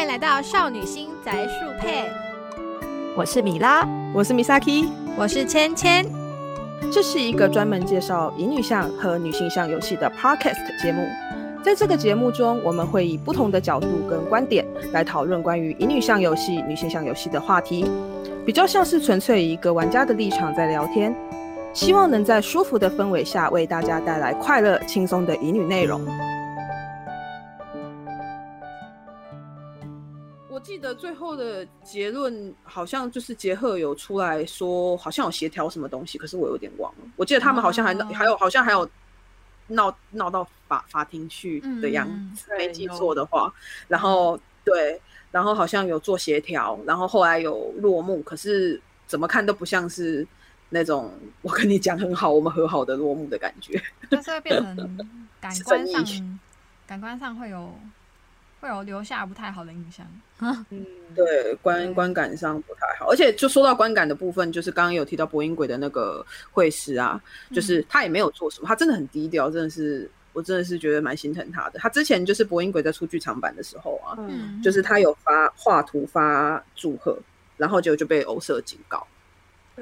欢迎来到少女心宅树配，我是米拉，我是 Misaki，我是芊芊。这是一个专门介绍乙女向和女性向游戏的 Podcast 节目。在这个节目中，我们会以不同的角度跟观点来讨论关于乙女向游戏、女性向游戏的话题，比较像是纯粹以一个玩家的立场在聊天，希望能在舒服的氛围下为大家带来快乐、轻松的乙女内容。得最后的结论好像就是杰赫有出来说，好像有协调什么东西，可是我有点忘了。我记得他们好像还还有好像还有。闹闹到法法庭去的样子，没记错的话，然后对，然后好像有做协调，然后后来有落幕，可是怎么看都不像是那种我跟你讲很好，我们和好的落幕的感觉，就是会变成 感官上，感官上会有。会有留下不太好的印象 嗯，对，观观感上不太好，而且就说到观感的部分，就是刚刚有提到博音鬼的那个会师啊，就是他也没有做什么，他真的很低调，真的是我真的是觉得蛮心疼他的。他之前就是博音鬼在出剧场版的时候啊，嗯，就是他有发画图发祝贺，然后结果就被欧社警告。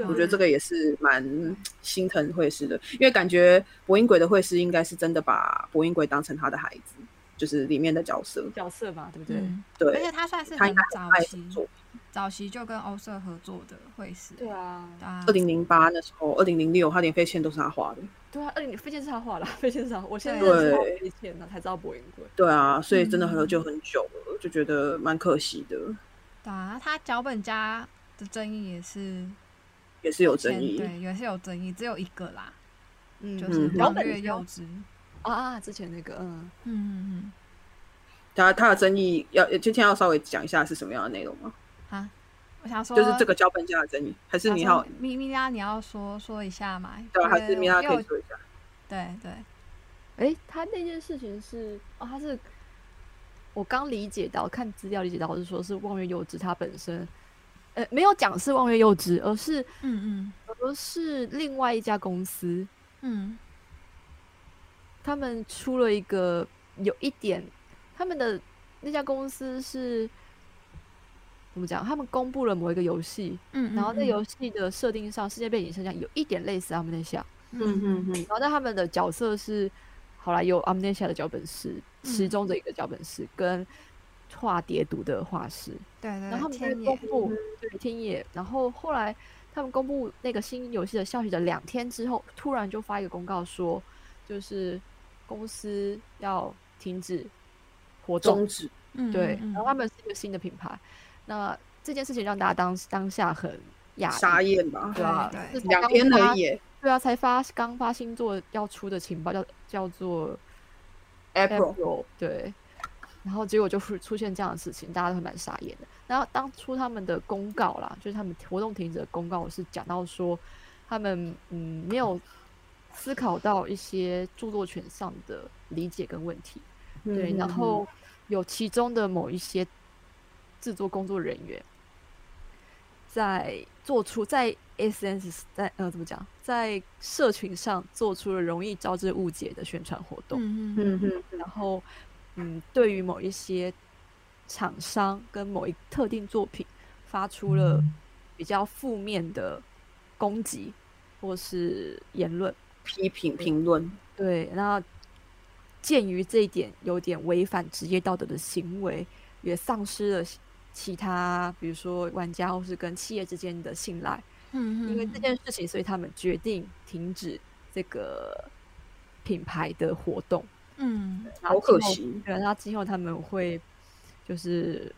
我觉得这个也是蛮心疼会师的，因为感觉博音鬼的会师应该是真的把博音鬼当成他的孩子。就是里面的角色，角色吧，对不对？对，而且他算是很早期，早期就跟欧社合作的会是。对啊，二零零八那时候，二零零六他连飞线都是他画的。对啊，二零飞线是他画的，飞线是他。我现在对飞线，呢才知道博音鬼。对啊，所以真的很久很久了，就觉得蛮可惜的。对啊，他脚本家的争议也是，也是有争议，对，也是有争议，只有一个啦，嗯，就是王月幼稚。啊，之前那个，嗯嗯嗯嗯，他他的争议要今天要稍微讲一下是什么样的内容吗？啊，我想说就是这个脚本家的争议，还是你要咪咪拉你要说说一下嘛？对，还是咪拉可以说一下？对对，哎，他那件事情是哦，他是我刚理解到看资料理解到是说是望月幼稚他本身，呃，没有讲是望月幼稚，而是嗯嗯，而是另外一家公司，嗯。他们出了一个有一点，他们的那家公司是怎么讲？他们公布了某一个游戏，嗯，然后在游戏的设定上，世界背景设定有一点类似他们那项，嗯嗯嗯，然后但他们的角色是，好了，有 Amnesia 的脚本师，其中的一个脚本师跟画蝶毒的画师，对对，然后他们公布对天野，然后后来他们公布那个新游戏的消息的两天之后，突然就发一个公告说，就是。公司要停止活动，终止，对，然后他们是一个新的品牌，那这件事情让大家当当下很哑傻眼吧，对吧？两天而已，对啊，才发刚发新作要出的情报，叫叫做 April，对，然后结果就是出现这样的事情，大家都蛮傻眼的。然后当初他们的公告啦，就是他们活动停止的公告是讲到说，他们嗯没有。思考到一些著作权上的理解跟问题，对，然后有其中的某一些制作工作人员在做出在 SNS 在呃怎么讲，在社群上做出了容易招致误解的宣传活动，嗯嗯嗯，然后嗯，对于某一些厂商跟某一特定作品发出了比较负面的攻击或是言论。批评评论，对，那鉴于这一点有点违反职业道德的行为，也丧失了其他，比如说玩家或是跟企业之间的信赖。嗯，因为这件事情，所以他们决定停止这个品牌的活动。嗯，好可惜。对，那今后他们会就是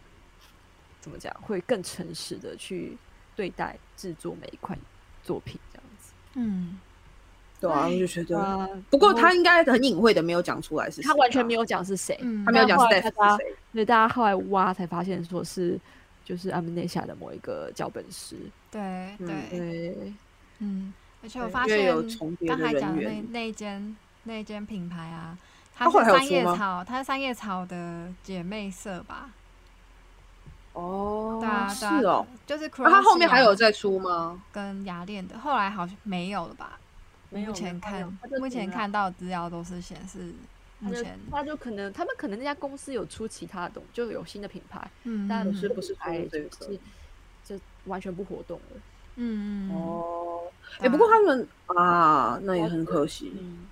怎么讲，会更诚实的去对待制作每一款作品，这样子。嗯。对啊，我就觉得，不过他应该很隐晦的没有讲出来是，他完全没有讲是谁，他没有讲是谁，所以大家后来挖才发现说是就是阿门内下的某一个脚本师，对对对，嗯，而且我发现刚才讲的那那间那间品牌啊，它是三叶草，它是三叶草的姐妹色吧？哦，对啊，是哦，就是他后面还有在出吗？跟雅链的，后来好像没有了吧？目前看，目前看到资料都是显示目前他就可能他们可能那家公司有出其他的东，就有新的品牌，嗯，但是不是牌就是就完全不活动了。嗯嗯哦，哎，不过他们啊，那也很可惜。嗯，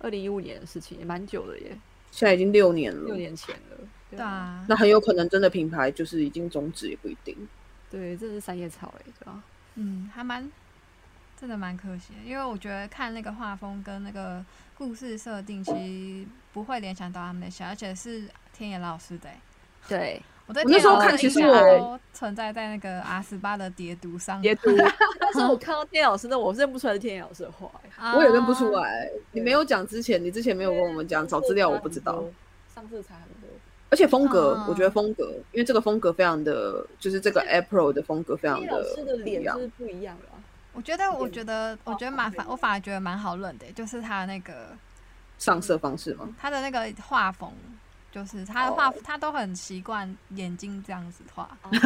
二零一五年的事情也蛮久了耶，现在已经六年了，六年前了。对啊，那很有可能真的品牌就是已经终止，也不一定。对，这是三叶草哎，对吧？嗯，还蛮真的蛮可惜，因为我觉得看那个画风跟那个故事设定，其实不会联想到他们的笑，而且是天野老师的。对，我在那时候看，其实我存在在那个 R 十八的叠读上。叠读 但是我看到天野老师的，我认不出来是天野老师的画，我也认不出来。你没有讲之前，你之前没有跟我们讲，找资料我不知道。上次才很多。而且风格，我觉得风格，因为这个风格非常的，就是这个 April 的风格非常的老师的脸是不一样的。我觉得，我觉得，我觉得蛮反，我反而觉得蛮好认的，就是他那个上色方式吗？他的那个画风，就是他的画，他都很习惯眼睛这样子画。对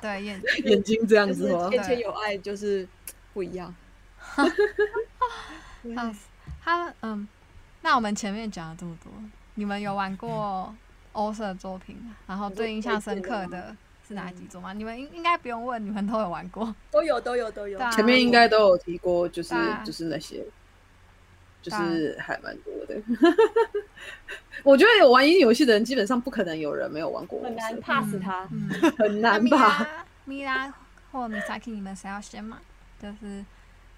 对，眼眼睛这样子画，眼前有爱就是不一样。嗯，他嗯，那我们前面讲了这么多。你们有玩过欧色作品，然后最印象深刻的是哪几种吗？你们应应该不用问，你们都有玩过，都有都有都有。前面应该都有提过，就是就是那些，就是还蛮多的。我觉得有玩音游戏的人，基本上不可能有人没有玩过。很难 pass 他，很难吧？米拉或米萨 k 你们谁要先吗？就是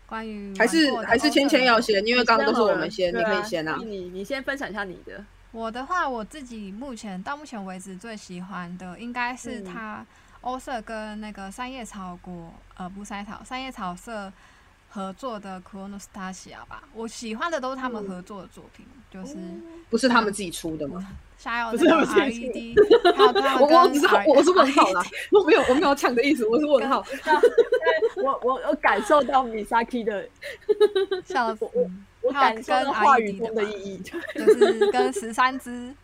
关于还是还是芊芊要先，因为刚刚都是我们先，你可以先啊。你你先分享一下你的。我的话，我自己目前到目前为止最喜欢的应该是他欧社跟那个三叶草国呃不三叶草三叶草社合作的《Chronostasia》吧。我喜欢的都是他们合作的作品，就是不是他们自己出的吗？下 有那个 RED，我我只是我是问号啦，我没有我没有抢的意思，我是问号。我我我感受到 Misaki 的 笑死。我感受到话语中的意义，就是跟十三只，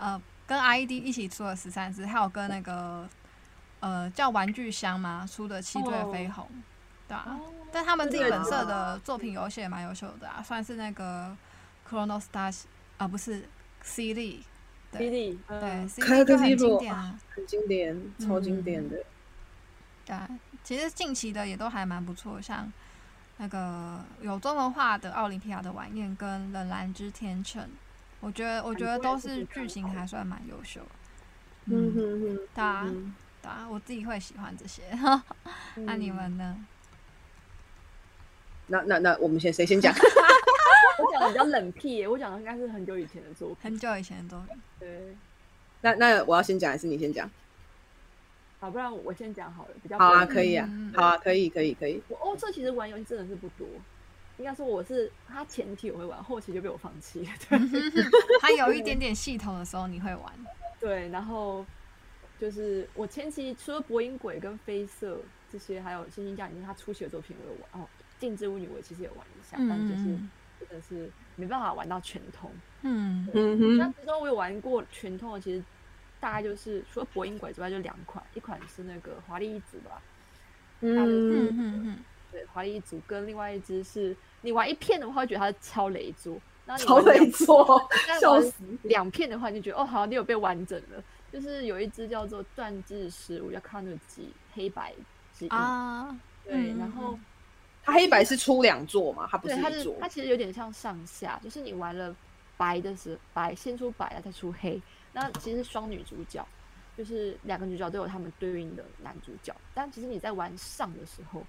呃，跟 IED 一起出了十三只，还有跟那个呃叫玩具箱嘛出的七对绯红，对啊，但他们自己本色的作品有些蛮优秀的啊，算是那个 Chrono Stars 啊，不是 C D，，对对，C D 就很经典啊，很经典，超经典的。对啊，其实近期的也都还蛮不错，像。那个有中文化的《奥林匹亚的晚宴》跟《冷蓝之天秤》，我觉得我觉得都是剧情还算蛮优秀。嗯哼哼，对啊，对啊，我自己会喜欢这些。那你们呢？那那那我们先谁先讲？我讲的比较冷僻，我讲的应该是很久以前的作品。很久以前的作品。对。那那我要先讲还是你先讲？好，不然我先讲好了，比较好啊，可以啊，好啊，可以，可以，可以。我欧这其实玩游戏真的是不多，应该说我是他前期我会玩，后期就被我放弃了。他 有一点点系统的时候你会玩，对，然后就是我前期除了博音鬼跟飞色这些，还有星星降临他初期的作品我有玩哦，镜之巫女我其实有玩一下，但就是真的是没办法玩到全通。嗯嗯哼，那其中我有玩过全通的，其实。大概就是除了博音鬼之外，就两款，一款是那个华丽一族吧，嗯嗯嗯，对，华丽一族跟另外一只是你玩一片的话，会觉得它是超雷族，超雷族，笑死！两片的话，你就觉得哦，好，你有被完整了。就是有一只叫做断肢十五，叫康乐吉黑白之啊，对，然后它黑白是出两座嘛，它不是一座，它其实有点像上下，就是你玩了白的时白先出白，再出黑。那其实双女主角，就是两个女主角都有他们对应的男主角。但其实你在玩上的时候，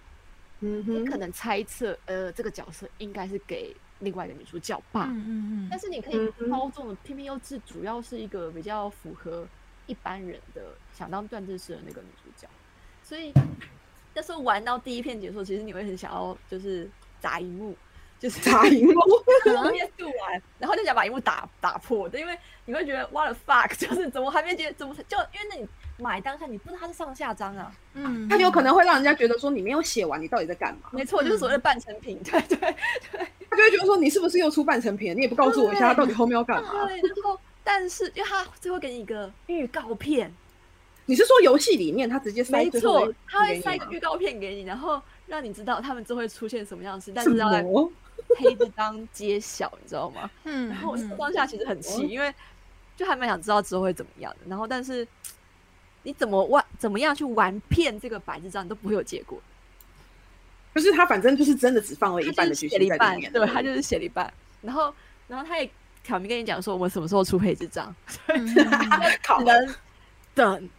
嗯你可能猜测，呃，这个角色应该是给另外一个女主角吧。嗯嗯嗯。但是你可以操纵的偏偏又是主要是一个比较符合一般人的想当断正式的那个女主角。所以那时候玩到第一片结束，其实你会很想要就是砸荧幕。就是打荧幕，然后边度完，然后就想把荧幕打打破的，因为你会觉得 what the fuck，就是怎么还没结，怎么就因为那你买当下你不知道它是上下章啊，嗯，它有可能会让人家觉得说你没有写完，你到底在干嘛？没错，就是所谓的半成品，对 对对，他就会觉得说你是不是又出半成品？你也不告诉我一下，他到底后面要干嘛？对，然后但是因为他最后给你一个预告片，你是说游戏里面他直接塞？没错，他会塞一个预告片给你，然后让你知道他们之后会出现什么样的事，但是要在。黑字章揭晓，你知道吗？嗯，然后当下其实很气，因为就还蛮想知道之后会怎么样的。然后但是你怎么玩，怎么样去玩骗这个白字章，你都不会有结果。可是他反正就是真的只放了一半的剧情在里面，，对他就是写了一半。然后然后他也挑明跟你讲说，我们什么时候出黑之章，能等。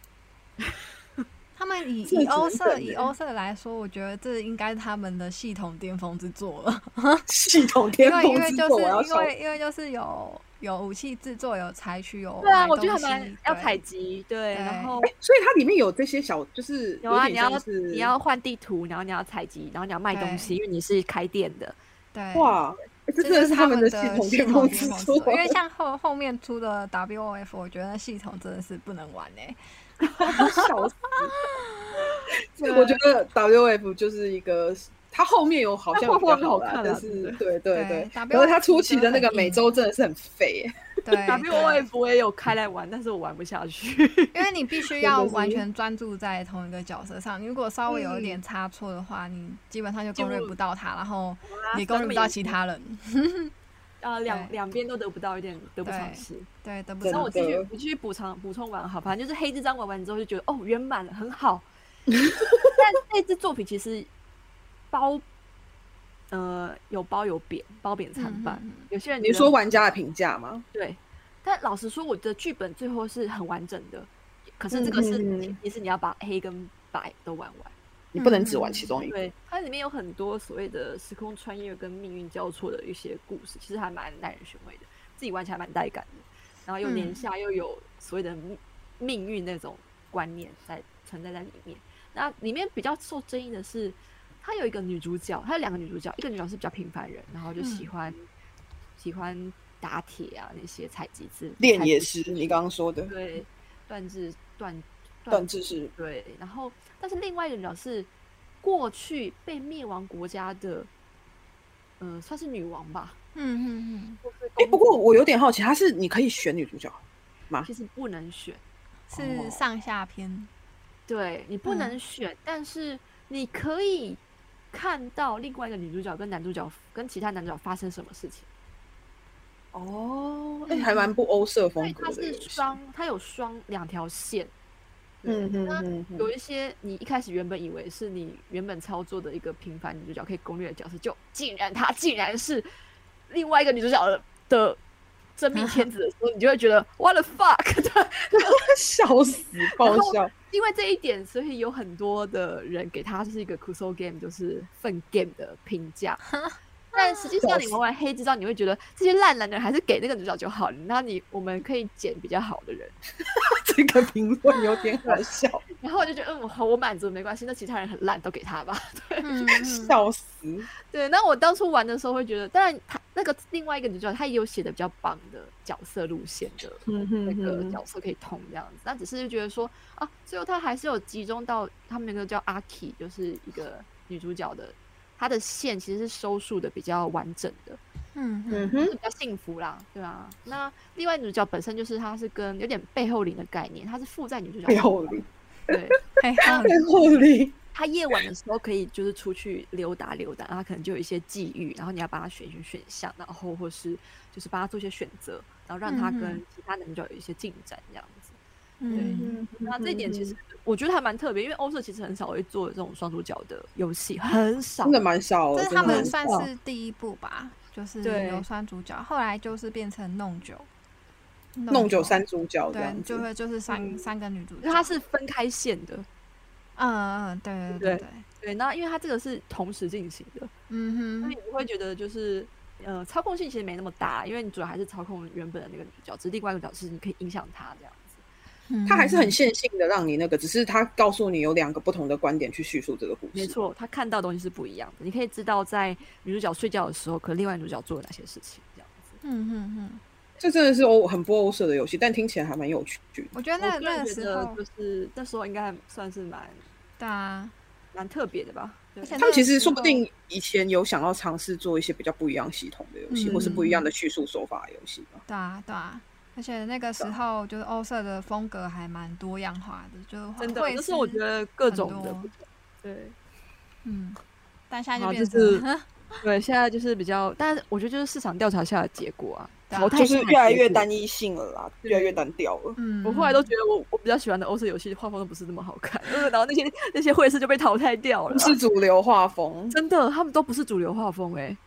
他们以以欧社等欸以欧社来说，我觉得这应该是他们的系统巅峰之作了。系统因巅峰之作，为就是因为因为就是有有武器制作，有采取，有对啊，我觉得蛮要对采集，对，然后哎所以它里面有这些小，就是有啊，你要你要换地图，然后你要采集，然后你要卖东西，因为你是开店的。对，哇，这真的是他们的系统巅峰之作，因为 像后后面出的 WOF，我觉得系统真的是不能玩哎、笑死！我觉得 WF 就是一个，它后面有好像有比较好看啊但是对对对，对可是它 WF 初期的那个美洲真的是很废耶，对 WOF 我也有开来玩，但是我玩不下去。因为你必须 要完全专注在同一个角色上，你如果稍微有一嗯点差错的话，你基本上就攻略不到他，然后啊你攻略不到其他人，呃，两两边都得不到，有点得不偿失。对，得不真到然后我继续的我继续补偿补充完好，反正就是黑这张玩完之后就觉得哦圆满了，很好。但那支作品其实褒呃有褒有贬，褒贬参半。有些人你说玩家的评价吗？对，但老实说，我的剧本最后是很完整的。可是这个是前提是你要把黑跟白都玩完。你不能只玩其中一个，对，它里面有很多所谓的时空穿越跟命运交错的一些故事，其实还蛮耐人寻味的，自己玩起来蛮带感的。然后又年嗯下又有所谓的命命运那种观念在存在在里面。那里面比较受争议的是，它有一个女主角，它有两个女主角，一个女主角是比较平凡人，然后就喜嗯欢、喜欢打铁啊那些采集资练也是你刚刚说的对断肢断断肢是对，然后但是另外一个女角是过去被灭亡国家的，呃，算是女王吧，嗯嗯嗯，哎，公不过我有点好奇，她是你可以选女主角吗？其实不能选，是哦上下篇，对你不嗯能选，但是你可以看到另外一个女主角跟男主角跟其他男主角发生什么事情。哦，哎，还蛮不欧社因风格的它是双，它有双两条线。嗯嗯有一些你一开始原本以为是你原本操作的一个平凡女主角可以攻略的角色，就竟然她竟然是另外一个女主角的的真命天子的时候，你就会觉得 what the fuck！对，笑死，爆笑。因为这一点，所以有很多的人给它是一个 Kuso game，就是粪 game 的评价。但实际上，你玩完黑之后，你会觉得这些烂男人还是给那个女主角就好了。那你我们可以捡比较好的人。这个评论有点可笑，然后我就觉得，嗯，好，我满足没关系。那其他人很烂，都给他吧。对。笑死。对，那我当初玩的时候会觉得，当然他那个另外一个女主角，她也有写的比较棒的角色路线的嗯那个角色可以通这样子，那只是就觉得说啊，最后她还是有集中到他们那个叫阿 K，就是一个女主角的，她的线其实是收束的比较完整的，嗯嗯比较幸福啦，对啊。那另外女主角本身就是她是跟有点背后灵的概念，她是附在女主角背后灵，对。背后灵，他夜晚的时候可以就是出去溜达溜达，然后可能就有一些际遇，然后你要帮他选一选选项，然后或是就是帮他做一些选择，然后让他跟其他男主角有一些进展这样子。嗯那这一点其实我觉得还蛮特别，因为欧社其实很少会做这种双主角的游戏，很 少真。的蛮少的，这是他们算是第一部吧，就是对有双主角，后来就是变成弄酒，弄酒三主角对就。会就是三嗯三个女主角，因为它是分开线的，嗯嗯嗯，对对对对对，那因为它这个是同时进行的，嗯哼所以，你会觉得就是呃操控性其实没那么大，因为你主要还是操控原本的那个女主角，只是另外一个角色你可以影响她这样他还是很线性的让你那个，只是他告诉你有两个不同的观点去叙述这个故事。没，错，他看到的东西是不一样的。你可以知道，在女主角睡觉的时候，可能另外女主角做了哪些事情，这样子。嗯哼哼，这真的是欧很不欧式的游戏，但听起来还蛮有趣的。我觉得那我个那个时人觉得候，就是那时候应该还算是蛮大啊，蛮特别的吧。他们其实说不定以前有想要尝试做一些比较不一样系统的游戏，嗯或是不一样的叙述手法的游戏吧。对啊对啊，而且那个时候就是欧色的风格还蛮多样化的，就真的，会就是我觉得各种的对，嗯，但现在就变就是成 对，现在就是比较，但是我觉得就是市场调查下的结果啊，淘汰就是越来越单一性了啦，越来越单调了。嗯，我后来都觉得我我比较喜欢的欧式游戏画风都不是那么好看，呃然后那些那些会师就被淘汰掉了不。是主流画风，真的，他们都不是主流画风哎、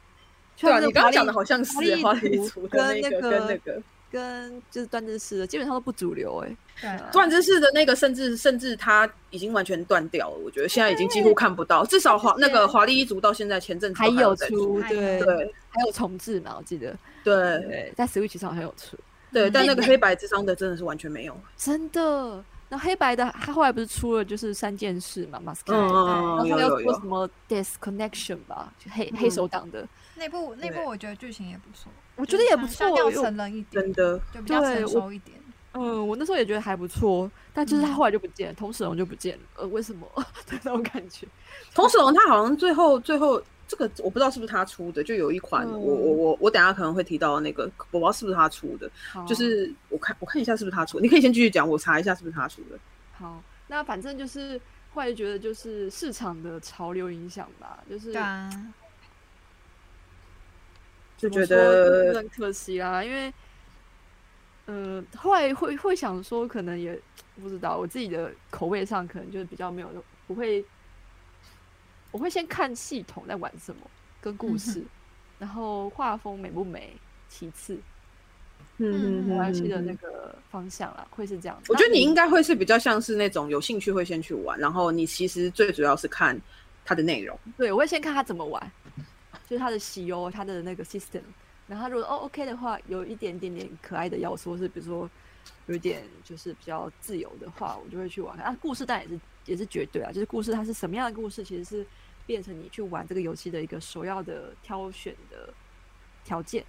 对啊，你刚刚讲的好像是华跟那个跟那个跟就是段志士的，基本上都不主流哎、对啊。段之士的那个，甚至甚至他已经完全断掉了。我觉得现在已经几乎看不到，至少华那个华丽一族到现在前阵子还有出对对。还有重置嘛，我记得对。对，在 Switch 上还有出，对，但那个黑白之伤的真的是完全没有。真的。那黑白的他后来不是出了就是三件事嘛 m a s k 嗯然后嗯，有他又有有，出什么 Disconnection 吧，就黑黑嗯手党的，那部那部我觉得剧情也不错，我觉得也不错成人一点，真的就比较成熟一点。嗯，我那时候也觉得还不错，但就是他嗯后来就不见了，童史龙就不见了，呃，为什么？对那种感觉。童史龙他好像最后最后这个我不知道是不是他出的，就有一款嗯我我我我等下可能会提到那个，我不知道是不是他出的，就是我看我看一下是不是他出的，你可以先继续讲，我查一下是不是他出的。好，那反正就是后来觉得就是市场的潮流影响吧，就是对啊，就觉得很可惜啦，因为呃后来会会想说，可能也不知道我自己的口味上可能就是比较没有不会，我会先看系统在玩什么跟故事，然后画风美不美其次，嗯玩游戏的那个方向啦，会是这样。我觉得你应该会是比较像是那种有兴趣会先去玩，然后你其实最主要是看它的内容。对，我会先看他怎么玩，就是他的喜忧，他的那个 system。然后他如果哦 OK 的话，有一点点点可爱的要素，是比如说有一点就是比较自由的话，我就会去玩。啊，故事当然也是也是绝对啊，就是故事它是什么样的故事，其实是变成你去玩这个游戏的一个首要的挑选的条件。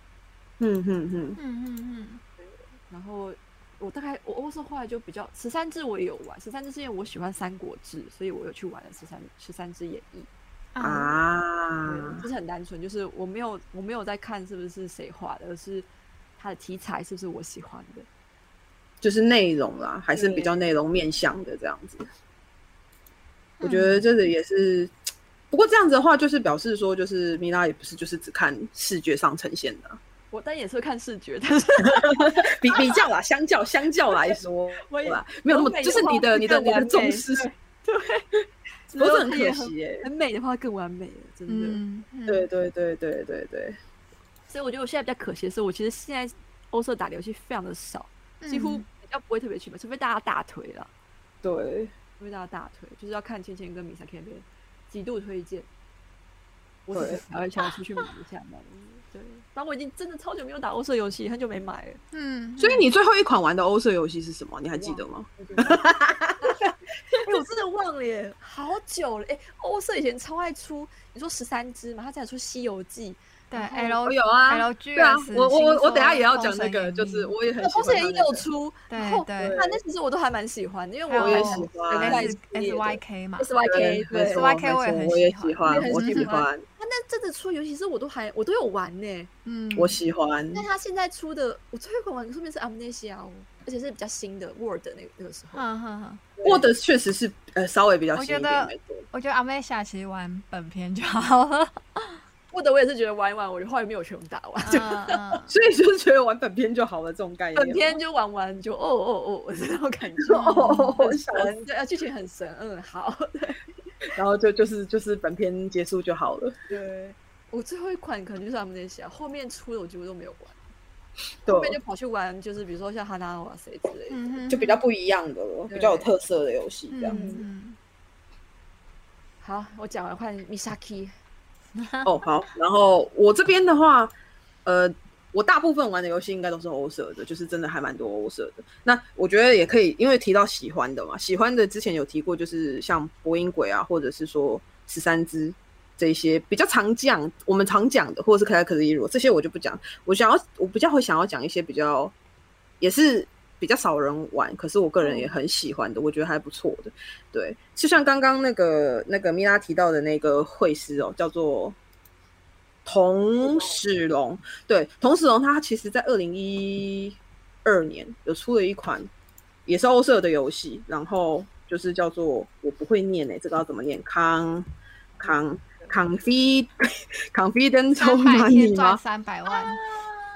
嗯嗯嗯，嗯嗯嗯，然后我大概我欧式后来就比较十三只我也有玩，十三只是因为我喜欢三国志，所以我有去玩了十三十三只演义。啊，啊。对，，就是很单纯，就是我没有我没有在看是不是谁画的，而是它的题材是不是我喜欢的。就是内容啦，还是比较内容面向的这样子。我觉得这个也是，不过这样子的话，就是表示说，就是米拉也不是就是只看视觉上呈现的啊、我但也是会看视觉，但是 比比较啦，相较相较来说，对吧，没有那么，就是你的你的你的重视，对，不是很 可惜耶、很美的话更完美了，真的。嗯，嗯对，对对对对对，所以我觉得我现在比较可惜的是，我其实现在欧社打的游戏非常的少，几乎嗯比较不会特别去买，除非大家大腿了，对，除非大家大腿，就是要看芊芊跟米萨 K 那边极度推荐，我对才会想要出去买一下嘛。对，然后我已经真的超久没有打欧社游戏，很久没买了。嗯，所以你最后一款玩的欧式游戏是什么？你还记得吗？哎、我真的忘了耶，好久了。哎、欧社以前超爱出，你说十三只嘛，他才出《西游记对 L 有啊 LG 对啊，我我我我等下也要讲讲那个，就是我也很》，喜欧社也欢它那个有出，对然后对那那其实我都还蛮喜欢的，因为我也喜欢 S S Y K 嘛，S Y K 对，没对，错 SYK 我也很我也喜欢我也，很喜喜欢欢，他那阵子出游戏，其实我都还我都有玩呢。嗯，我喜欢。但他现在出的，我最后一款玩的说明是 Amnesia 哦，而且是比较新的 Word 那个那个时候。嗯哼哼，过的确实是呃稍微比较新一点，我觉得。我觉得阿妹下棋玩本片就好了，Word 我也是觉得玩一玩，我就后来没有全部打完，所以就是觉得玩本片就好了，这种概念。本片就玩完就哦哦哦，这种感觉。哦，很笑神，对，啊剧情很神，嗯，好，对 然后就就是就是本片结束就好了。对。我最后一款可能就是 Amnesia，后面出的我几乎都没有玩，对后面就跑去玩，就是比如说像哈娜瓦谁之类的。嗯，就比较不一样的了，比较有特色的游戏这样。子嗯好，我讲完换 Misaki。哦，好，然后我这边的话，呃，我大部分玩的游戏应该都是欧社的，就是真的还蛮多欧社的。那我觉得也可以，因为提到喜欢的嘛，喜欢的之前有提过，就是像博音鬼啊，或者是说十三只这些比较常讲，我们常讲的，或者是可爱可是一如这些我就不讲。我想要，我比较会想要讲一些比较，也是比较少人玩，可是我个人也很喜欢的，我觉得还不错的。对，就像刚刚那个那个米拉提到的那个会师哦，叫做童史龙。对，童史龙他其实在二零一二年有出了一款也是欧社的游戏，然后就是叫做我不会念诶、这个要怎么念？康康，Confid Confidential 三百天 Money 赚吗？三百万，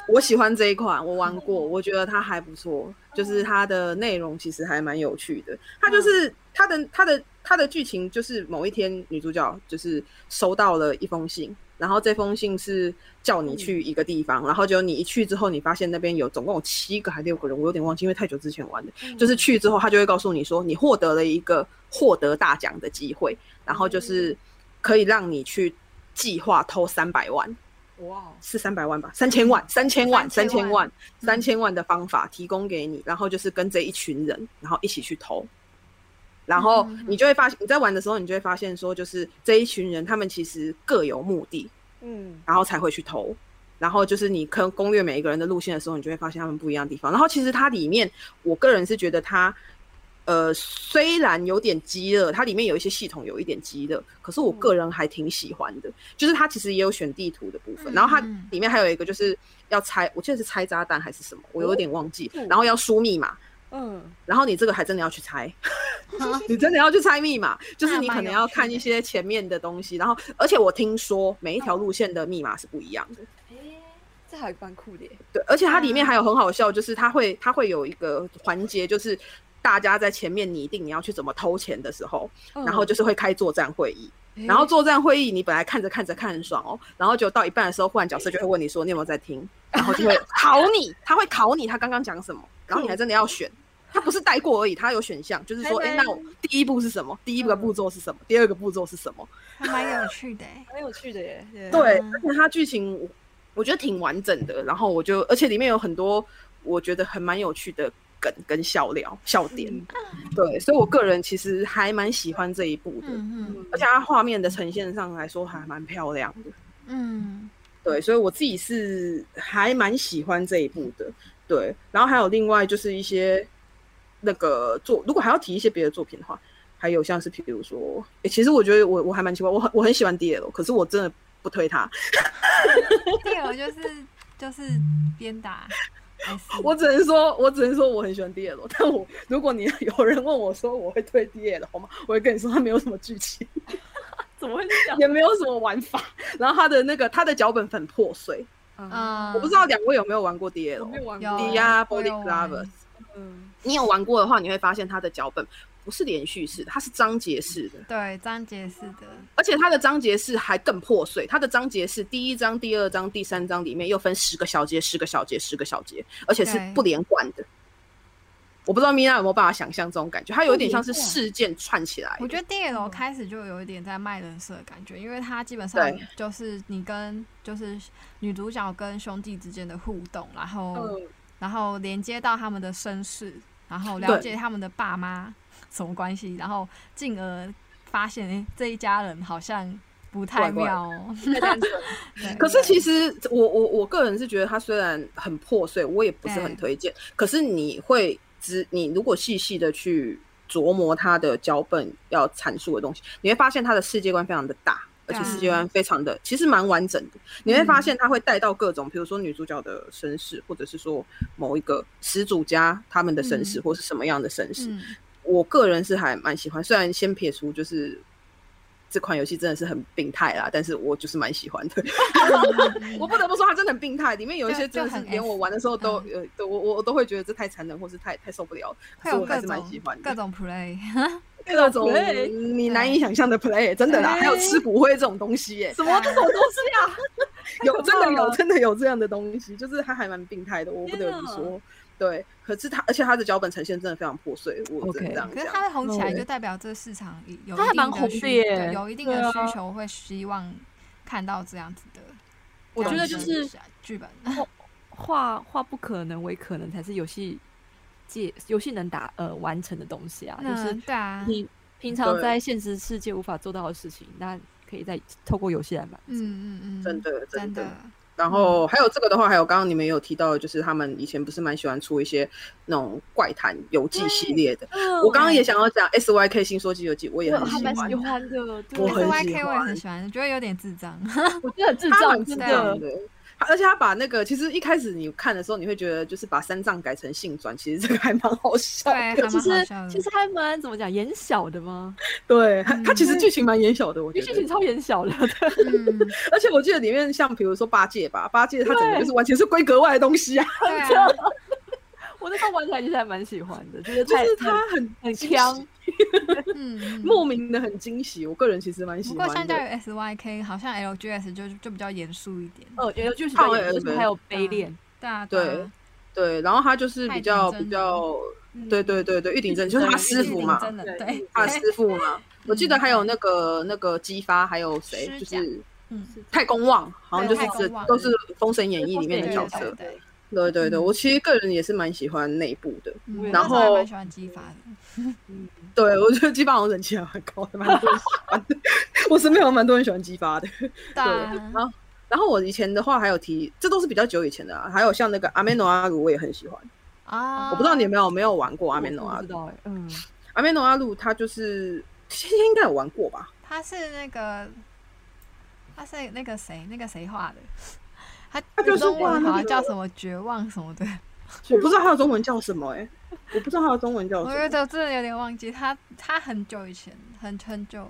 我喜欢这一款，我玩过，我觉得它还不错，就是它的内容其实还蛮有趣的。它就是它的它的它的剧情就是某一天女主角就是收到了一封信，然后这封信是叫你去一个地方，然后就你一去之后，你发现那边有总共有七个还六个人，我有点忘记，因为太久之前玩的。就是去之后，他就会告诉你说，你获得了一个获得大奖的机会，然后就是可以让你去计划偷三百万。哇，是三百万吧，三千万，三千万，三三千万，三千万的方法提供给你，然后就是跟这一群人，然后一起去偷，然后嗯你就会发现，你在玩的时候，你就会发现说，就是这一群人他们其实各有目的，嗯，然后才会去投。然后就是你可攻略每一个人的路线的时候，你就会发现他们不一样的地方。然后其实它里面，我个人是觉得它，呃，虽然有点鸡肋，它里面有一些系统有一点鸡肋，可是我个人还挺喜欢的。就是它其实也有选地图的部分，嗯然后它嗯里面还有一个就是要拆，我记得是拆炸弹还是什么，我有点忘记哦。然后要输密码，嗯，然后你这个还真的要去猜，你真的要去猜密码，就是你可能要看一些前面的东西，然后而且我听说每一条路线的密码是不一样的。这还蛮酷的耶。对，而且它里面嗯还有很好笑，就是它会它会有一个环节，就是大家在前面拟定你要去怎么偷钱的时候，然后就是会开作战会议。然后作战会议，你本来看着看着看很爽哦，然后就到一半的时候，忽然角色就会问你说你有没有在听，然后就会考你，他会考你他刚刚讲什么，然后你还真的要选。他不是带过而已，他有选项，就是说，哎、那我第一步是什么？第一个步骤是什么？第二个步骤是什么？还蛮有趣的欸。蛮有趣的耶。对，嗯而且它剧情我我觉得挺完整的，然后我就而且里面有很多我觉得很蛮有趣的梗跟笑料笑点，对，所以我个人其实还蛮喜欢这一部的，嗯嗯。而且它画面的呈现上来说还蛮漂亮的，嗯，对，所以我自己是还蛮喜欢这一部的，对，然后还有另外就是一些那个作，如果还要提一些别的作品的话。还有像是，比如说，诶其实我觉得我我还蛮喜欢，我很我很喜欢 DL，可是我真的不推它，第二个就是就是鞭打我只能说，我只能说我很喜欢 DL，但我如果你 有人问我说我会推 DL 好吗？我会跟你说它没有什么剧情，怎么会这样？也没有什么玩法，然后它的那个它的脚本很破碎，嗯，嗯，我不知道两位有没有玩过我没有 DL。玩有过。Diabolic 我有玩 Lovers 嗯，你有玩过的话，你会发现它的脚本不是连续式的，它是章节式的，对章节式的，而且它的章节式还更破碎。它的章节是第一章、第二章、第三章里面又分十个小节、十个小节、十个小节，而且是不连贯的。我不知道米娜有没有办法想象这种感觉，它有一点像是事件串起来。我觉得 DL 开始就有一点在卖人设的感觉，因为它基本上就是你跟就是女主角跟兄弟之间的互动，然后、嗯，然后连接到他们的身世，然后了解他们的爸妈什么关系，然后进而发现，哎、这一家人好像不太妙 可是其实我我我个人是觉得他虽然很破碎，我也不是很推荐。可是你会只你如果细细的去琢磨他的脚本要阐述的东西，你会发现他的世界观非常的大。而且世界观非常的，其实蛮完整的。你会发现他会带到各种，比如说女主角的身世，或者是说某一个始祖家他们的身世，嗯或是什么样的身世。嗯，我个人是还蛮喜欢，虽然先撇除就是这款游戏真的是很病态啦，但是我就是蛮喜欢的。我不得不说，它真的很病态，里面有一些真的是连我玩的时候都嗯呃，都我我都会觉得这太残忍，或是太太受不了。可会有各是我还是蛮喜欢的各，种 play，各种你难以想象的 play，真的啦，哎还有吃骨灰这种东西耶，什么这种东西啊？有真的有真的有这样的东西，就是它还蛮病态的，我不得不说。对，可是它而且它的脚本呈现真的非常破碎，我只能 OK 这样。可是它会红起来，就代表这市场有它还蛮一定的需红的耶有一定的啊需求，会希望看到这样子的。我觉这样子得就是的剧本，画画不可能为可能，才是游戏界游戏能达呃完成的东西啊。就是嗯，对啊，你平常对在现实世界无法做到的事情，那可以在透过游戏来满足。嗯嗯嗯，真的真真的的，然后还有这个的话，还有刚刚你们有提到，就是他们以前不是蛮喜欢出一些那种怪谈游记系列的。我刚刚也想要讲 S Y K 新说记游记，我也很喜欢还蛮喜。欢的，我很 S Y 喜 K 我也很喜欢，觉得有点智障。我觉得很智障，他很智真的。而且他把那个，其实一开始你看的时候，你会觉得就是把三藏改成性转，其实这个还蛮好笑的。对其实。其实还蛮怎么讲，眼小的吗？对，他他其实嗯剧情蛮眼小的，我觉得剧情。超眼小的，嗯，而且我记得里面像比如说八戒吧，八戒他整个就是完全是规格外的东西啊，我那时候玩起来其实还蛮喜欢的，就是就是他很很强，莫名的很惊喜，我个人其实蛮喜欢不。过相较于 SYK，好像 LGS 就就比较严肃一点。呃，有就是胖对而已就是还有悲恋，对啊，对然后他就是比较比较，嗯。对对对对，玉鼎真就是他师傅嘛，真的对。对，他的师傅嘛。我记得还有那个那个姬发，还有谁就是嗯，太公望，好像就是这都是《封神演义》里面的角色。对对，对我其实个人也是蛮喜欢内部的。嗯然后蛮喜欢激发的。嗯，对，我觉得激发好像人气还蛮高的，蛮多人喜欢的。我身边有蛮多人喜欢激发的。对对，啊，然后然后我以前的话还有提，这都是比较久以前的啊，还有像那个阿美诺阿鲁，我也很喜欢。啊，我不知道你有没有没有玩过阿美诺阿鲁？嗯，阿美诺阿鲁他就是芊芊应该有玩过吧？他是那个，他是那个谁，那个谁画的？他他就是中文好像画那个叫什么绝望什么的，我不知道他的中文叫什么哎、我不知道他的中文叫我觉什么。得真的有点忘记他，他很久以前，很很久，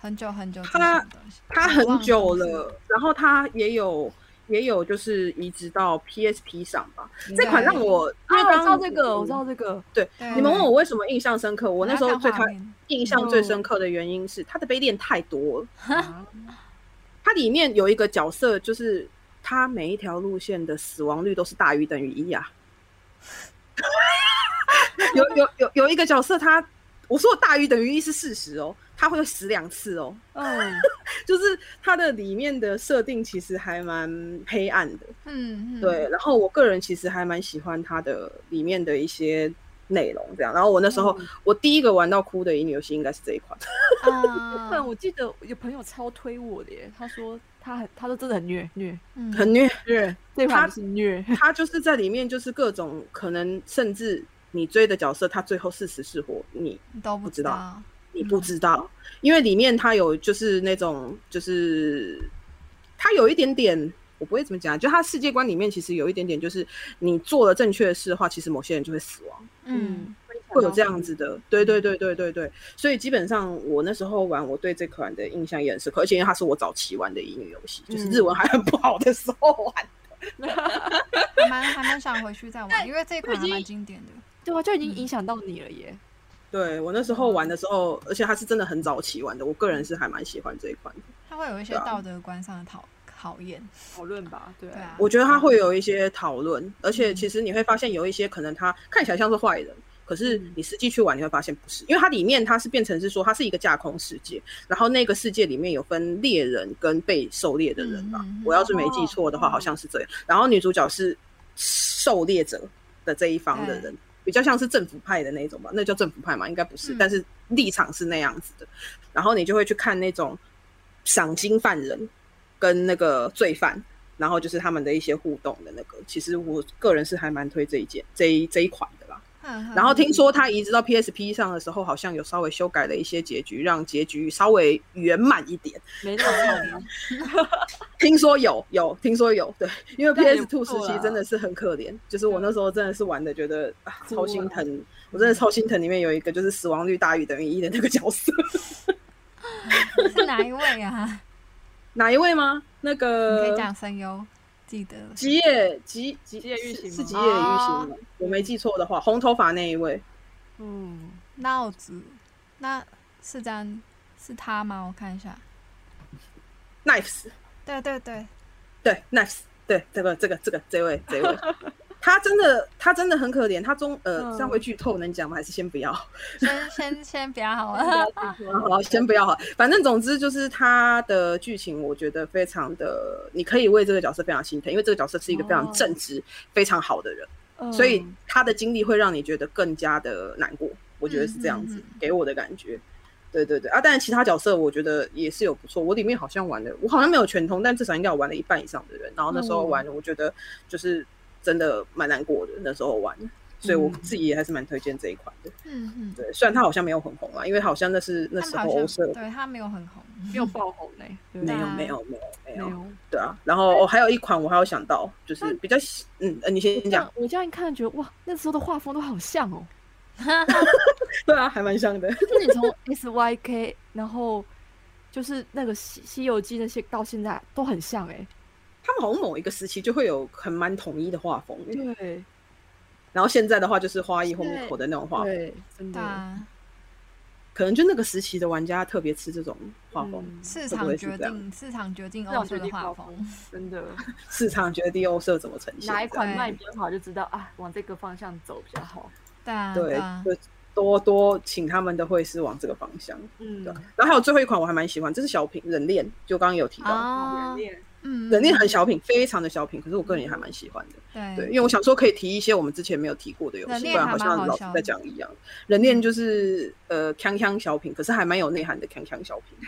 很久很久他他很久了了，然后他也有也有就是移植到 PSP 上吧。嗯这款让我因为啊，我刚知道这个，我知道这个，对对你们问我为什么印象深刻，我那时候最开看印象最深刻的原因是它的杯垫太多了。啊它里面有一个角色，就是它每一条路线的死亡率都是大于等于一啊、有有有有一个角色他，我说大于等于一是事实哦，他会死两次哦，嗯，就是它的里面的设定其实还蛮黑暗的，嗯，嗯。对。然后我个人其实还蛮喜欢它的里面的一些内容，这样。然后我那时候、嗯。我第一个玩到哭的乙女游戏应该是这一款，啊，但我记得有朋友超推我的耶，他说他很，他说真的很虐虐。嗯。很虐。虐，这款是虐，他就是在里面就是各种可能，甚至你追的角色，他最后是死是活，你你都不不知道。道，你不知道，因为里面他有就是那种就是他有一点点，我不会怎么讲，就他世界观里面其实有一点点，就是你做了正确的事的话，其实某些人就会死亡，嗯，会有这样子的。对对对对对对，所以基本上我那时候玩，我对这款的印象也很深刻，而且因为它是我早期玩的乙女游戏，就是日文还很不好的时候玩。还蛮还蛮想回去再玩，因为这一款还蛮经典的。对啊，就已经影响到你了耶。对我那时候玩的时候，而且它是真的很早期玩的，我个人是还蛮喜欢这一款的。它会有一些道德观上的考考验，讨论吧，对对啊我觉得他会有一些讨论，而且其实你会发现有一些可能他看起来像是坏人，可是你实际去玩你会发现不是，因为它里面它是变成是说它是一个架空世界，然后那个世界里面有分猎人跟被狩猎的人吧我要是没记错的话哦好像是这样。然后女主角是狩猎者的这一方的人。比较像是政府派的那种吧，那叫政府派嘛？应该不是，嗯但是立场是那样子的。然后你就会去看那种赏金犯人跟那个罪犯，然后就是他们的一些互动的那个。其实我个人是还蛮推这一件这一这一款的啦。嗯然后听说它移植到 PSP 上的时候，好像有稍微修改了一些结局，让结局稍微圆满一点。没那么听说有有，听说有，对，因为 PS 不 Two 时期真的是很可怜，就是我那时候真的是玩的觉得啊超心疼，我真的超心疼。里面有一个就是死亡率大于等于一的那个角色，是哪一位啊？哪一位吗？那你可以讲声优，记得了。吉野吉吉吉野玉行是是吉野玉行吗？我没记错的话，红头发那一位，嗯，闹子，那是这样，是他吗？我看一下。Knives，对对对，对 Knives，对这个这个这个这位这位，他真的他真的很可怜，他中呃嗯这样会剧透能讲吗？还是先不要？先 先先不要好了。好，先不要好，反正总之就是他的剧情，我觉得非常的，你可以为这个角色非常心疼，因为这个角色是一个非常正直、非常好的人，嗯所以他的经历会让你觉得更加的难过。我觉得是这样子，给我的感觉。对对对啊，但是其他角色我觉得也是有不错。我里面好像玩的，我好像没有全通，但至少应该有玩了一半以上的人。然后那时候玩，我觉得就是真的蛮难过的。那时候玩，所以我嗯自己也还是蛮推荐这一款的。嗯嗯，对，虽然它好像没有很红啊，因为好像那是那时候欧社对它没有很红。没有爆红呢、对没有没有没有没有。对啊。然后哦，还有一款我还有想到，就是比较嗯，呃你先讲我这样。我这样一看，觉得哇，那时候的画风都好像哦。对啊，还蛮像的。就是你从 S Y K，然后就是那个西《西游记》那些到现在都很像哎、他们好像某一个时期就会有很蛮统一的画风，对。然后现在的话就是花艺后面口的那种画风，对，真的。可能就那个时期的玩家特别吃这种画风，嗯。市场决定市场决定欧洲的画画风，真的。市场决定欧色怎么呈现。哪一款对卖比较好，就知道啊，往这个方向走比较好。对啊，对多多请他们的会是往这个方向。嗯。对，然后还有最后一款我还蛮喜欢，这是小品人链，就刚刚有提到，啊人，恋嗯，冷链很小品，非常的小品，可是我个人也还蛮喜欢的。对，因为我想说可以提一些我们之前没有提过的游戏，不然好像老师在讲一样。冷链就是呃锵锵小品，可是还蛮有内涵的锵锵小品。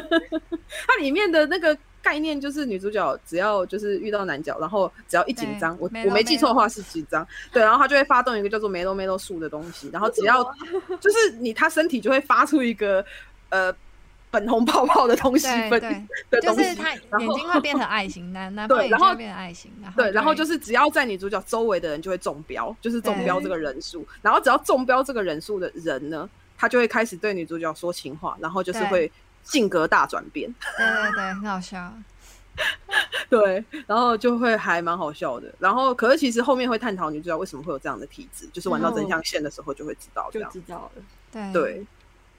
它里面的那个概念就是女主角只要就是遇到男角，然后只要一紧张，我我没记错的话是紧张，对，然后她就会发动一个叫做梅洛梅洛树的东西，然后只要 就是你她身体就会发出一个呃粉红泡泡的东西分对对，的东西，就是他眼睛会变成爱心，男男对然后变成爱心，然后对，然后就是只要在女主角周围的人就会中标，就是中标这个人数，然后只要中标这个人数的人呢，他就会开始对女主角说情话，然后就是会性格大转变，对对对，很好笑，对，然后就会还蛮好笑的。然后可是其实后面会探讨女主角为什么会有这样的体质，就是玩到真相线的时候就会知道这就样。知道了。对。对，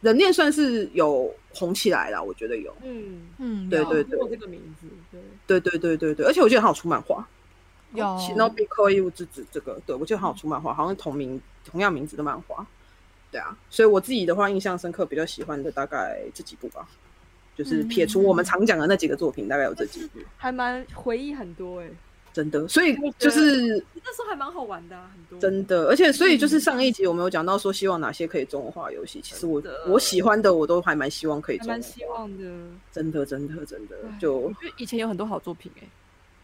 人恋算是有红起来了，我觉得有。嗯，嗯，对对对。这个名字，对，对对对对对，而且我记得他有出漫画，有。然后 b i c o 之子这个，对我记得他有出漫画，好像是同名同样名字的漫画。对啊，所以我自己的话印象深刻，比较喜欢的大概这几部吧，就是撇除我们常讲的那几个作品，大概有这几部，还蛮回忆很多哎、真的。所以就是那时候还蛮好玩的、啊，很多真的，而且所以就是上一集我们有讲到说，希望哪些可以中文化游戏，其实我我喜欢的我都还蛮希望可以中文还蛮希化，望的。真的真的真的就以前有很多好作品哎、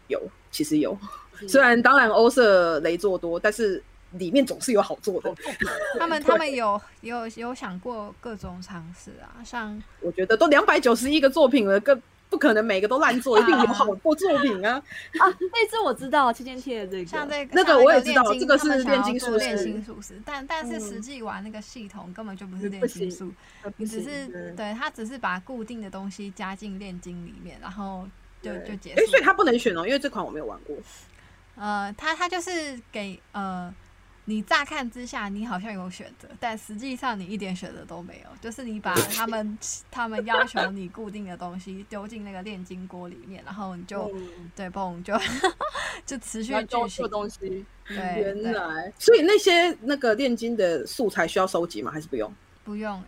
有，其实有。欸，虽然当然欧色雷做多，但是里面总是有好做的他们他们有有有想过各种尝试啊，像我觉得都两百九十一个作品了，更不可能每个都烂作，一定有好多作品啊！啊，那次我知道七天贴的这个，像这个那个我也知道这个是他们想要炼金术做炼士金术师，但但是嗯实际玩那个系统根本就不是不炼金术，你只是对他只是把固定的东西加进炼金里面，然后就就结哎，所以束。它不能选哦，因为这款我没有玩过。呃，他他就是给呃，你乍看之下你好像有选择，但实际上你一点选择都没有，就是你把他们 他们要求你固定的东西丢进那个炼金锅里面，然后你就、嗯对嘣就就持续然后剧情做做。东西，对，原来，所以那些那个炼金的素材需要收集吗？还是不用？不用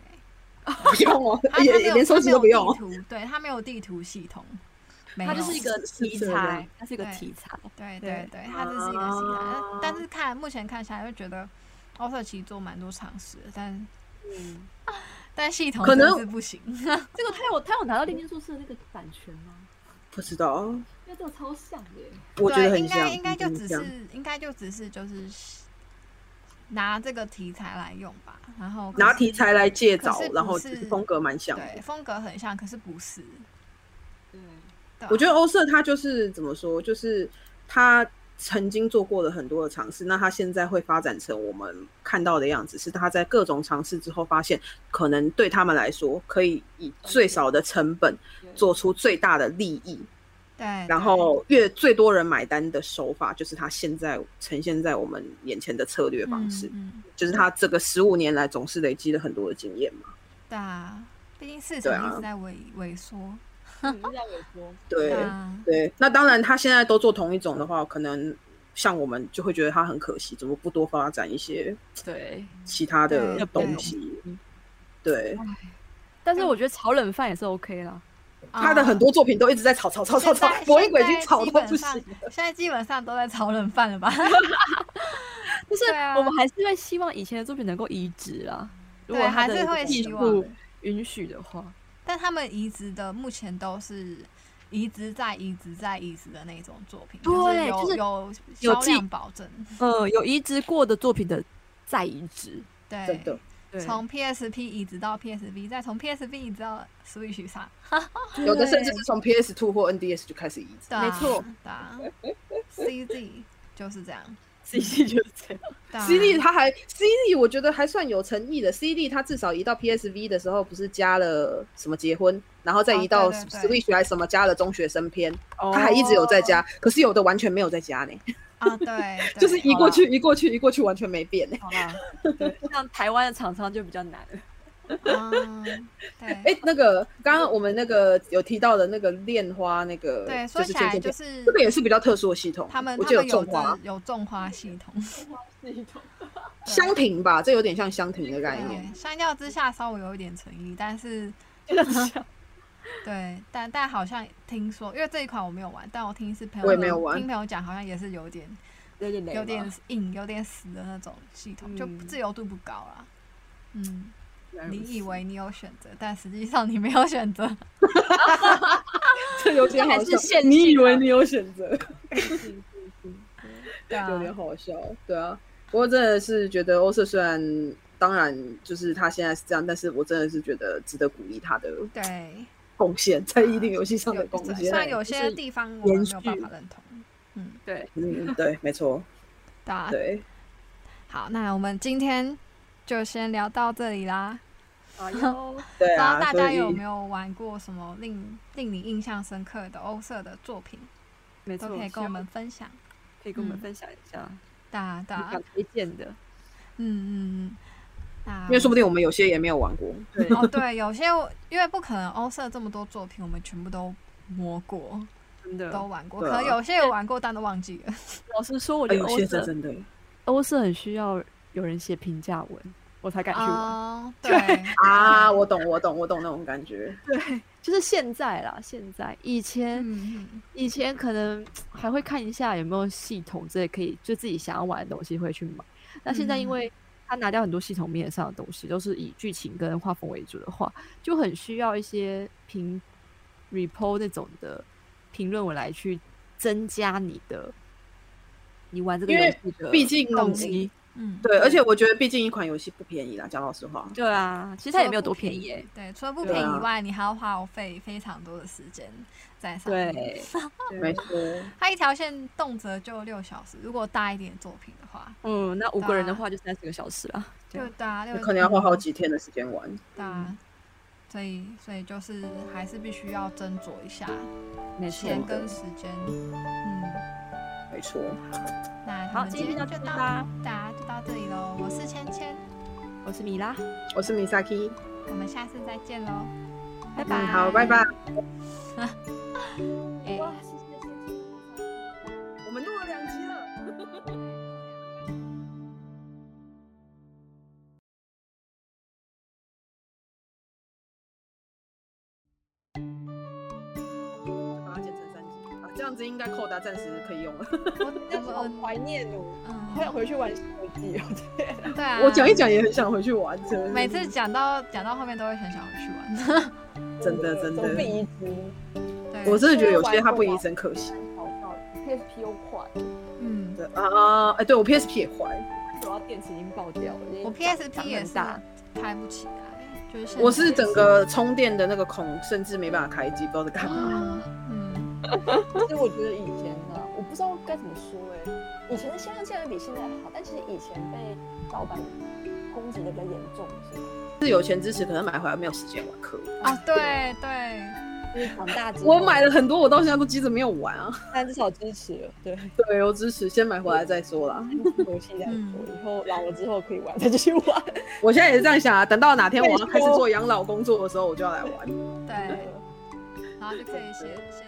哎、不用哦，他他没有也连收集都不用图，对他没有地图系统，它就是一个题材，它是一个题材，对对对对，它就是一个题材，啊但但是看目前看起来就觉得奥特其实做蛮多尝试的，但嗯，但系统可能是不行。这个他有他有拿到炼金术士的那个版权吗？不知道，因为这个超像的耶，我觉得对，应很像，该应该就只是应该就只是就是拿这个题材来用吧，然后拿题材来借找然后不就是是风格蛮像的。对风格很像，可是不是。对，对我觉得得欧社他就是怎么说，就是他曾经做过了很多的尝试，那他现在会发展成我们看到的样子，是他在各种尝试之后发现，可能对他们来说可以以最少的成本做出最大的利益，对，然后越最多人买单的手法，就是他现在呈现在我们眼前的策略方式，嗯，嗯就是他这个十五年来总是累积了很多的经验嘛。对啊，毕竟市场一直在萎萎缩。嗯。这样有说，对啊，对，那当然他现在都做同一种的话，可能像我们就会觉得他很可惜，怎么不多发展一些对，其他的对。东西？对，但是我觉得炒冷饭也是 OK 啦，他的很多作品都一直在炒炒炒炒炒现在，博音鬼已经炒到不行了。现在基本上都在炒冷饭了吧？就是我们还是会希望以前的作品能够移植啦，如果还是会技希望术允许的话，但他们移植的目前都是移植再移植再移植的那种作品，对就是是有有销有记量保证。呃，有移植过的作品的再移植，对真的，对。从 PSP 移植到 PSV，再从 PSV 移植到 Switch 上，有的甚至是从 PS Two 或 NDS 就开始移植。没错，对啊，CD 就是这样，CD 就是这样。CD 他还 CD，我觉得还算有诚意的。CD 他至少移到 PSV 的时候，不是加了什么结婚，然后再移到 Switch 还什么加了中学生篇，他还一直有在加。可是有的完全没有在加呢。啊，对，就是移过去，移过去，移过去，完全没变呢。好啦，对，像台湾的厂商就比较难了。嗯 对。哎，那个刚刚我们那个有提到的那个恋花，那个对，说起来就是这个也是比较特殊的系统。他们我记得有种花，有种花系统。系统。香亭吧，这有点像香亭的概念。相较之下稍微有一点诚意，但是。对，但但好像听说，因为这一款我没有玩，但我听是朋友听朋友讲，好像也是有点有点有点硬、有点死的那种系统，就自由度不高啦。嗯，你以为你有选择，但实际上你没有选择。这有点好笑。你以为你有选择？对啊，有点好笑。对啊，不过真的是觉得欧瑟虽然当然就是他现在是这样，但是我真的是觉得值得鼓励他的。对。贡献在一定游戏上的贡献，虽然有些地方我没有办法认同。嗯，对，嗯，对，没错。对，好，那我们今天就先聊到这里啦。好哟，对啊，大家有没有玩过什么令令你印象深刻的欧色的作品？没错，可以跟我们分享，可以跟我们分享一下。大大推荐的，嗯嗯嗯。因为说不定我们有些也没有玩过。哦，对，有些因为不可能欧色这么多作品，我们全部都摸过，真的都玩过。可能有些有玩过，但都忘记了。老实说，我觉得欧色真的，欧色很需要有人写评价文，我才敢去玩。对啊，我懂，我懂，我懂那种感觉。对，就是现在啦，现在以前以前可能还会看一下有没有系统之类可以，就自己想要玩的东西会去买。那现在因为他拿掉很多系统面上的东西，都是以剧情跟画风为主的话，就很需要一些评 report 那种的评论文来去增加你的你玩这个游戏的毕竟动机。嗯，对，而且我觉得毕竟一款游戏不便宜啦，讲老实话。对啊，其实它也没有多便宜。对，除了不便宜以外，你还要花费非常多的时间在上面。对，没错。它一条线动辄就六小时，如果大一点作品的话，嗯，那五个人的话就三十个小时了。就大，可能要花好几天的时间玩。对啊，所以所以就是还是必须要斟酌一下钱跟时间。嗯。没错，那好，今天就到啦大家就到这里喽。我是芊芊，我是米拉，我是米萨 K，我们下次再见喽，拜拜。好，拜拜。这样子应该扣达暂时可以用了。我好怀念哦，好想回去玩《西游记》哦。对，对啊。我讲一讲也很想回去玩，真的每次讲到讲到后面都会很想回去玩。真的真的。不移植。对。我真的觉得有些它不移植可惜。好笑，PSP 又坏。嗯。对啊，哎，对我 PSP 也坏，主要电池已经爆掉了。我 PSP 也大开不起来，就是我是整个充电的那个孔，甚至没办法开机，不知道在干嘛。其实我觉得以前呢，我不知道该怎么说哎，以前的销量竟然比现在好，但其实以前被盗版攻击的比较严重，是吗？是有钱支持，可能买回来没有时间玩课啊。对对，就是长大之后，我买了很多，我到现在都急着没有玩啊。但至少支持了，对 对，我支持，先买回来再说啦。游戏再说，以后老了之后可以玩，再继续玩。我现在也是这样想啊，等到哪天我要开始做养老工作的时候，我就要来玩。对，然后就可以写写。